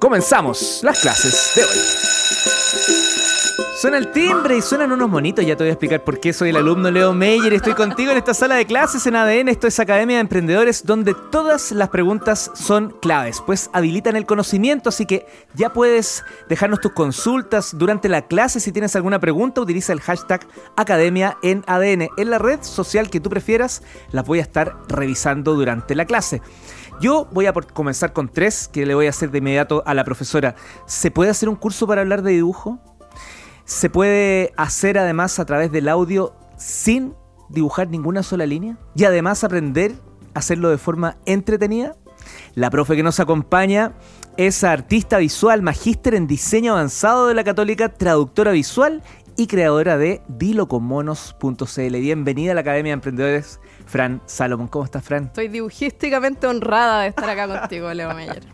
Comenzamos las clases de hoy. Suena el timbre y suenan unos monitos. Ya te voy a explicar por qué soy el alumno Leo Meyer. Estoy contigo en esta sala de clases en ADN. Esto es Academia de Emprendedores, donde todas las preguntas son claves, pues habilitan el conocimiento. Así que ya puedes dejarnos tus consultas durante la clase. Si tienes alguna pregunta, utiliza el hashtag Academia en ADN. En la red social que tú prefieras, las voy a estar revisando durante la clase. Yo voy a comenzar con tres que le voy a hacer de inmediato a la profesora. ¿Se puede hacer un curso para hablar de dibujo? ¿Se puede hacer además a través del audio sin dibujar ninguna sola línea? Y además aprender a hacerlo de forma entretenida. La profe que nos acompaña es artista visual, magíster en diseño avanzado de la Católica, traductora visual y creadora de dilocomonos.cl. Bienvenida a la Academia de Emprendedores Fran Salomón. ¿Cómo estás, Fran? Estoy dibujísticamente honrada de estar acá contigo, Leo Meyer.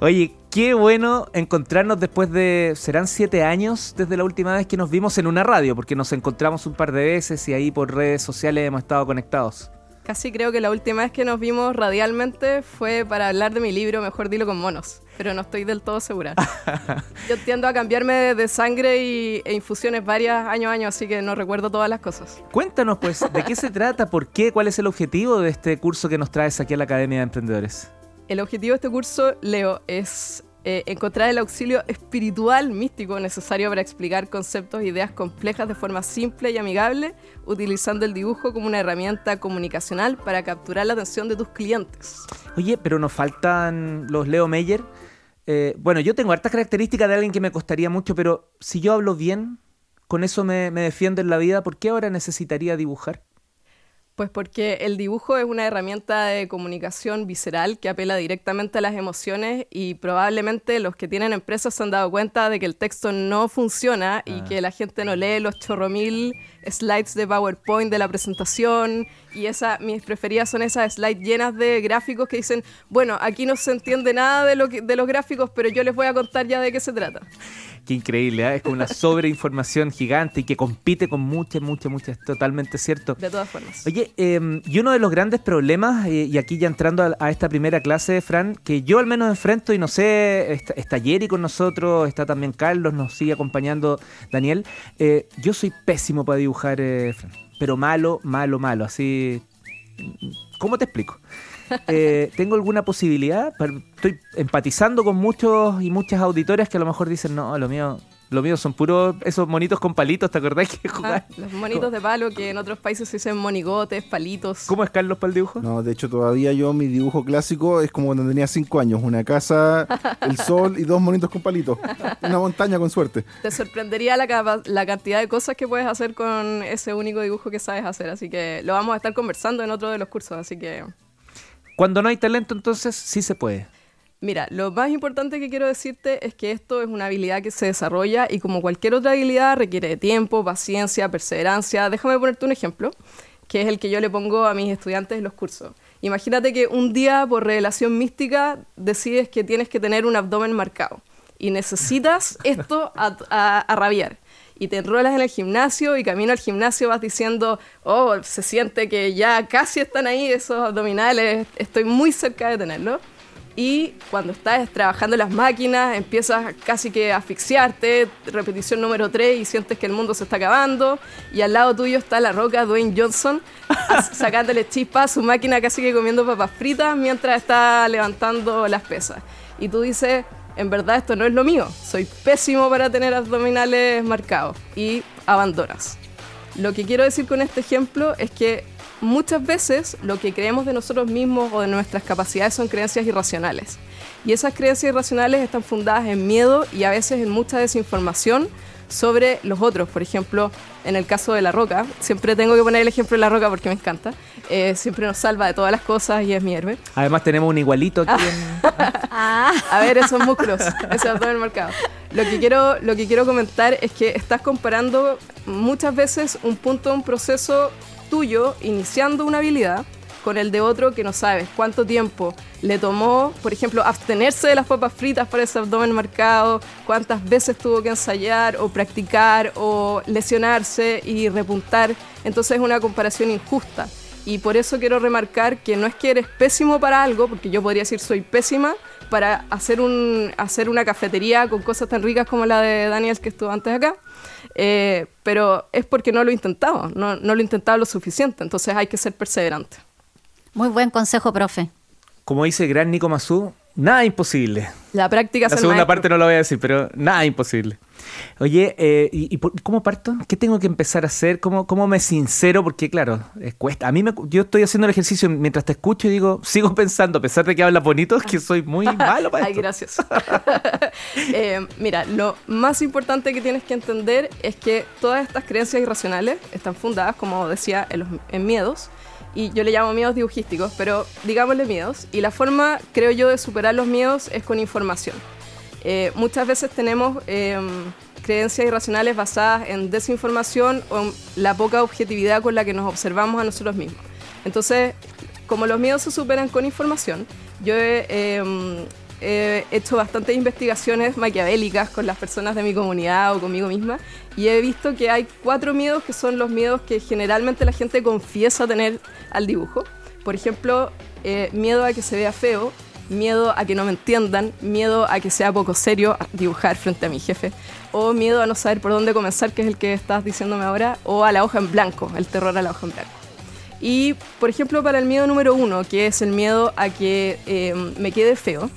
Oye, qué bueno encontrarnos después de, serán siete años desde la última vez que nos vimos en una radio, porque nos encontramos un par de veces y ahí por redes sociales hemos estado conectados. Casi creo que la última vez que nos vimos radialmente fue para hablar de mi libro Mejor Dilo con Monos, pero no estoy del todo segura. Yo tiendo a cambiarme de sangre y, e infusiones varias año a año, así que no recuerdo todas las cosas. Cuéntanos pues, ¿de qué se trata? ¿Por qué? ¿Cuál es el objetivo de este curso que nos traes aquí a la Academia de Emprendedores? El objetivo de este curso, Leo, es eh, encontrar el auxilio espiritual místico necesario para explicar conceptos e ideas complejas de forma simple y amigable, utilizando el dibujo como una herramienta comunicacional para capturar la atención de tus clientes. Oye, pero nos faltan los Leo Meyer. Eh, bueno, yo tengo hartas características de alguien que me costaría mucho, pero si yo hablo bien, con eso me, me defiendo en la vida, ¿por qué ahora necesitaría dibujar? Pues porque el dibujo es una herramienta de comunicación visceral que apela directamente a las emociones y probablemente los que tienen empresas se han dado cuenta de que el texto no funciona y ah. que la gente no lee los chorromil slides de PowerPoint de la presentación y esa, mis preferidas son esas slides llenas de gráficos que dicen, bueno, aquí no se entiende nada de, lo de los gráficos, pero yo les voy a contar ya de qué se trata. Qué increíble, ¿eh? es como una sobreinformación gigante y que compite con muchas, muchas, muchas, totalmente cierto. De todas formas. Oye, em, y uno de los grandes problemas, eh, y aquí ya entrando a, esta primera clase, Fran, que yo al menos enfrento y no sé, está, está Jerry con nosotros, está también Carlos, nos sigue acompañando Daniel, eh, yo soy pésimo para dibujar, eh, Fran, pero malo, malo, malo, así... ¿Cómo te explico? Eh, ¿tengo alguna posibilidad? Estoy empatizando con muchos y muchas auditoras que a lo mejor dicen, no, lo mío lo mío son puros esos monitos con palitos, ¿te acordás que jugar? Ah, los monitos de palo que en otros países se dicen monigotes, palitos. ¿Cómo es Carlos para el dibujo? No, de hecho todavía yo mi dibujo clásico es como cuando tenía cinco años. Una casa, el sol y dos monitos con palitos. Una montaña con suerte. Te sorprendería la, la cantidad de cosas que puedes hacer con ese único dibujo que sabes hacer. Así que lo vamos a estar conversando en otro de los cursos, así que... Cuando no hay talento, entonces sí se puede. Mira, lo más importante que quiero decirte es que esto es una habilidad que se desarrolla y como cualquier otra habilidad requiere de tiempo, paciencia, perseverancia. Déjame ponerte un ejemplo, que es el que yo le pongo a mis estudiantes en los cursos. Imagínate que un día por revelación mística decides que tienes que tener un abdomen marcado y necesitas esto a, a rabiar y te enrolas en el gimnasio y camino al gimnasio vas diciendo, oh, se siente que ya casi están ahí esos abdominales, estoy muy cerca de tenerlo y cuando estás trabajando las máquinas empiezas casi que a asfixiarte, repetición número 3 y sientes que el mundo se está acabando y al lado tuyo está la roca Dwayne Johnson sacándole chispas a su máquina casi que comiendo papas fritas mientras está levantando las pesas. Y tú dices, en verdad esto no es lo mío, soy pésimo para tener abdominales marcados y abandonas. Lo que quiero decir con este ejemplo es que muchas veces lo que creemos de nosotros mismos o de nuestras capacidades son creencias irracionales. Y esas creencias irracionales están fundadas en miedo y a veces en mucha desinformación sobre los otros. Por ejemplo, en el caso de la roca, siempre tengo que poner el ejemplo de la roca porque me encanta. Eh, siempre nos salva de todas las cosas y es mi héroe. Además tenemos un igualito aquí. Ah. A ver, esos músculos, ese abdomen marcado. Lo que, quiero, lo que quiero comentar es que estás comparando muchas veces un punto de un proceso tuyo iniciando una habilidad con el de otro que no sabes cuánto tiempo le tomó, por ejemplo, abstenerse de las papas fritas para ese abdomen marcado, cuántas veces tuvo que ensayar o practicar o lesionarse y repuntar. Entonces es una comparación injusta. Y por eso quiero remarcar que no es que eres pésimo para algo, porque yo podría decir soy pésima, para hacer, un, hacer una cafetería con cosas tan ricas como la de Daniel que estuvo antes acá. Eh, pero es porque no lo he intentado, no, no lo he intentado lo suficiente, entonces hay que ser perseverante. Muy buen consejo, profe. Como dice el gran Nico Mazú, nada imposible. La práctica La segunda parte no lo voy a decir, pero nada imposible. Oye, eh, ¿y, y cómo parto? ¿Qué tengo que empezar a hacer? ¿Cómo, cómo me sincero? Porque, claro, es cuesta. A mí me, yo estoy haciendo el ejercicio mientras te escucho y digo, sigo pensando, a pesar de que hablas bonito, que soy muy malo para Ay, esto. gracias. Eh, mira, lo más importante que tienes que entender es que todas estas creencias irracionales están fundadas, como decía, en, los- en miedos. Y yo le llamo miedos dibujísticos, pero digámosle miedos. Y la forma, creo yo, de superar los miedos es con información. Eh, muchas veces tenemos eh, creencias irracionales basadas en desinformación o en la poca objetividad con la que nos observamos a nosotros mismos. Entonces, como los miedos se superan con información, yo he, eh, he hecho bastantes investigaciones maquiavélicas con las personas de mi comunidad o conmigo misma y he visto que hay cuatro miedos que son los miedos que generalmente la gente confiesa tener al dibujo. Por ejemplo, eh, miedo a que se vea feo, miedo a que no me entiendan, miedo a que sea poco serio dibujar frente a mi jefe, o miedo a no saber por dónde comenzar, que es el que estás diciéndome ahora, o a la hoja en blanco, el terror a la hoja en blanco. Y, por ejemplo, para el miedo número uno, que es el miedo a que eh, me quede feo,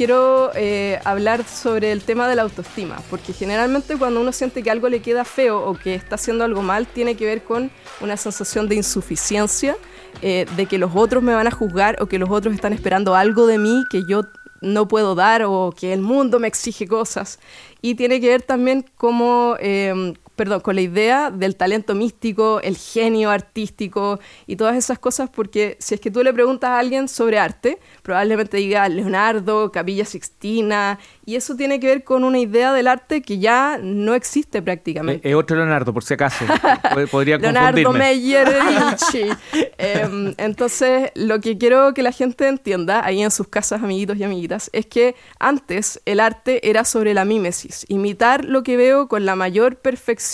quiero eh, hablar sobre el tema de la autoestima, porque generalmente cuando uno siente que algo le queda feo o que está haciendo algo mal, tiene que ver con una sensación de insuficiencia, eh, de que los otros me van a juzgar o que los otros están esperando algo de mí que yo no puedo dar o que el mundo me exige cosas. Y tiene que ver también como, eh, perdón, con la idea del talento místico, el genio artístico y todas esas cosas, porque si es que tú le preguntas a alguien sobre arte, probablemente diga Leonardo, Capilla Sixtina, y eso tiene que ver con una idea del arte que ya no existe Eh, prácticamente. Es otro Leonardo, por si acaso. Podría Leonardo. Meyer de Vinci. Em, entonces, lo que quiero que la gente entienda ahí en sus casas, amiguitos y amiguitas, es que antes el arte era sobre la mímesis, imitar lo que veo con la mayor perfección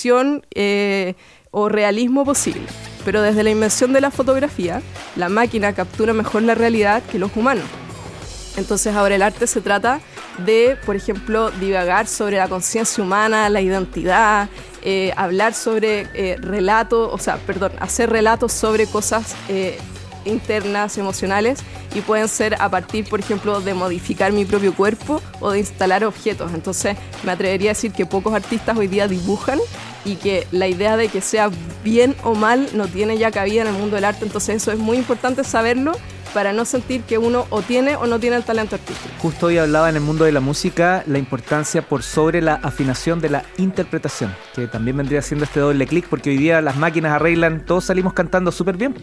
eh, o realismo posible. Pero desde la invención de la fotografía, la máquina captura mejor la realidad que los humanos. Entonces ahora el arte se trata de, por ejemplo, divagar sobre la conciencia humana, la identidad, eh, hablar sobre eh, relatos, o sea, perdón, hacer relatos sobre cosas internas, emocionales, y pueden ser a partir, por ejemplo, de modificar mi propio cuerpo o de instalar objetos. Entonces me atrevería a decir que pocos artistas hoy día dibujan y que la idea de que sea bien o mal no tiene ya cabida en el mundo del arte. Entonces eso es muy importante saberlo para no sentir que uno o tiene o no tiene el talento artístico. Justo hoy hablaba en el mundo de la música la importancia por sobre la afinación de la interpretación, que también vendría siendo este doble clic, porque hoy día las máquinas arreglan, todos salimos cantando súper bien.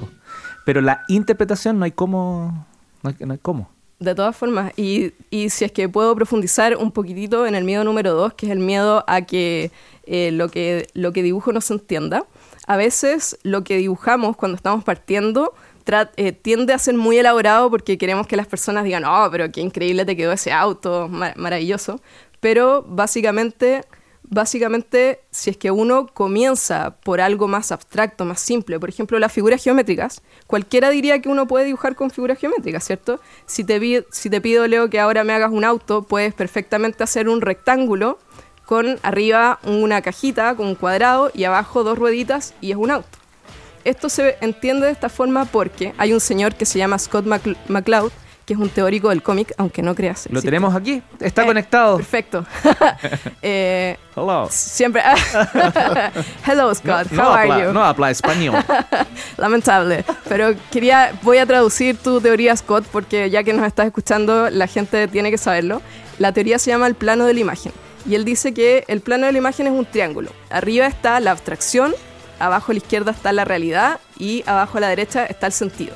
Pero la interpretación no hay cómo, no hay, no hay cómo. De todas formas, y, y si es que puedo profundizar un poquitito en el miedo número dos, que es el miedo a que, eh, lo que lo que dibujo no se entienda, a veces lo que dibujamos cuando estamos partiendo eh, tiende a ser muy elaborado porque queremos que las personas digan, oh, pero qué increíble te quedó ese auto, mar- maravilloso. Pero básicamente, básicamente, si es que uno comienza por algo más abstracto, más simple, por ejemplo, las figuras geométricas, cualquiera diría que uno puede dibujar con figuras geométricas, ¿cierto? Si te, pido, Leo, que ahora me hagas un auto, puedes perfectamente hacer un rectángulo con arriba una cajita con un cuadrado y abajo dos rueditas y es un auto. Esto se entiende de esta forma porque hay un señor que se llama Scott McCloud, que es un teórico del cómic, aunque no creas. Lo existe. tenemos aquí, está Eh, conectado. Perfecto. Eh, Hello. siempre. Hello, Scott. no, How are you? no habla español. Lamentable. Pero quería, voy a traducir tu teoría, Scott, porque ya que nos estás escuchando, la gente tiene que saberlo. La teoría se llama el plano de la imagen. Y él dice que el plano de la imagen es un triángulo. Arriba está la abstracción, abajo a la izquierda está la realidad y abajo a la derecha está el sentido.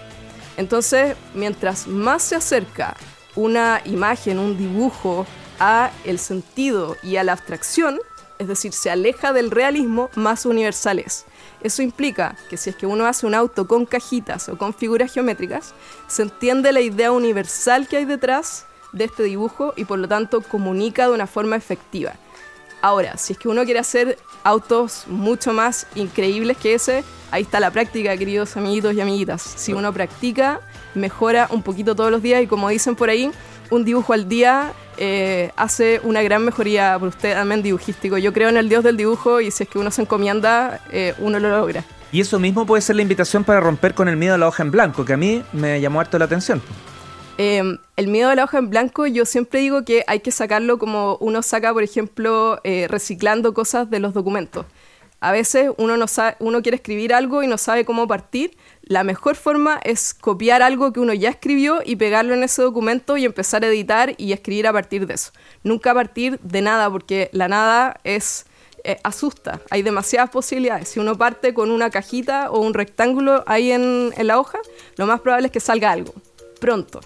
Entonces, mientras más se acerca una imagen, un dibujo a el sentido y a la abstracción, es decir, se aleja del realismo, más universal es. Eso implica que si es que uno hace un auto con cajitas o con figuras geométricas, se entiende la idea universal que hay detrás de este dibujo y por lo tanto comunica de una forma efectiva. Ahora, si es que uno quiere hacer autos mucho más increíbles que ese, ahí está la práctica, queridos amiguitos y amiguitas. Si uno practica, mejora un poquito todos los días y como dicen por ahí, un dibujo al día eh, hace una gran mejoría por usted también dibujístico. Yo creo en el dios del dibujo y si es que uno se encomienda, eh, uno lo logra. Y eso mismo puede ser la invitación para romper con el miedo a la hoja en blanco, que a mí me llamó harto la atención. Eh, el miedo a la hoja en blanco, yo siempre digo que hay que sacarlo como uno saca, por ejemplo, reciclando cosas de los documentos. A veces uno, no sabe, uno quiere escribir algo y no sabe cómo partir. La mejor forma es copiar algo que uno ya escribió y pegarlo en ese documento y empezar a editar y escribir a partir de eso. Nunca partir de nada, porque la nada es eh, asusta. Hay demasiadas posibilidades. Si uno parte con una cajita o un rectángulo ahí en la hoja, lo más probable es que salga algo. Pronto.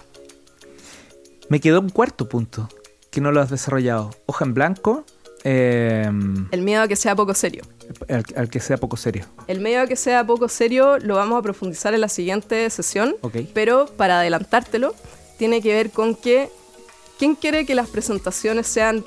Me quedó un cuarto punto que no lo has desarrollado. Hoja en blanco. Eh, el miedo a que sea poco serio. Al, que sea poco serio. El medio que sea poco serio lo vamos a profundizar en la siguiente sesión, pero para adelantártelo, tiene que ver con que ¿quién quiere que las presentaciones sean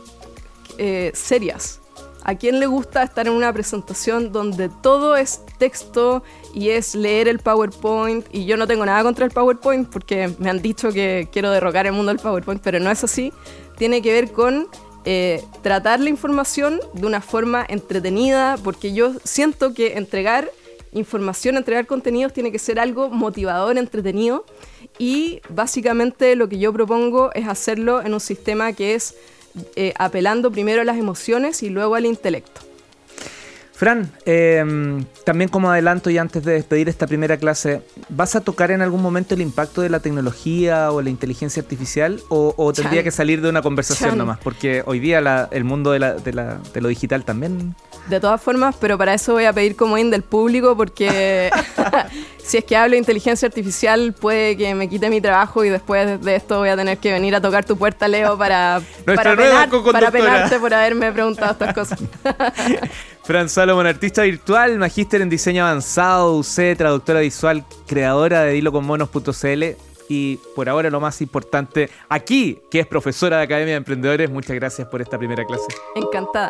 eh, serias? ¿A quién le gusta estar en una presentación donde todo es texto y es leer el PowerPoint? Y yo no tengo nada contra el PowerPoint porque me han dicho que quiero derrocar el mundo del PowerPoint, pero no es así. Tiene que ver con eh, tratar la información de una forma entretenida, porque yo siento que entregar información, entregar contenidos tiene que ser algo motivador, entretenido, y básicamente lo que yo propongo es hacerlo en un sistema que es eh, apelando primero a las emociones y luego al intelecto. Fran, em, también como adelanto y antes de despedir esta primera clase, ¿vas a tocar en algún momento el impacto de la tecnología o la inteligencia artificial o, tendría que salir de una conversación nomás? Porque hoy día el mundo de, de, lo digital también... De todas formas, pero para eso voy a pedir como in del público porque si es que hablo de inteligencia artificial puede que me quite mi trabajo y después de esto voy a tener que venir a tocar tu puerta, Leo, para, para, para penarte por haberme preguntado estas cosas. Fran Salomon, artista virtual, magíster en diseño avanzado, UC, traductora visual, creadora de diloconmonos.cl y por ahora lo más importante, aquí, que es profesora de Academia de Emprendedores. Muchas gracias por esta primera clase. Encantada.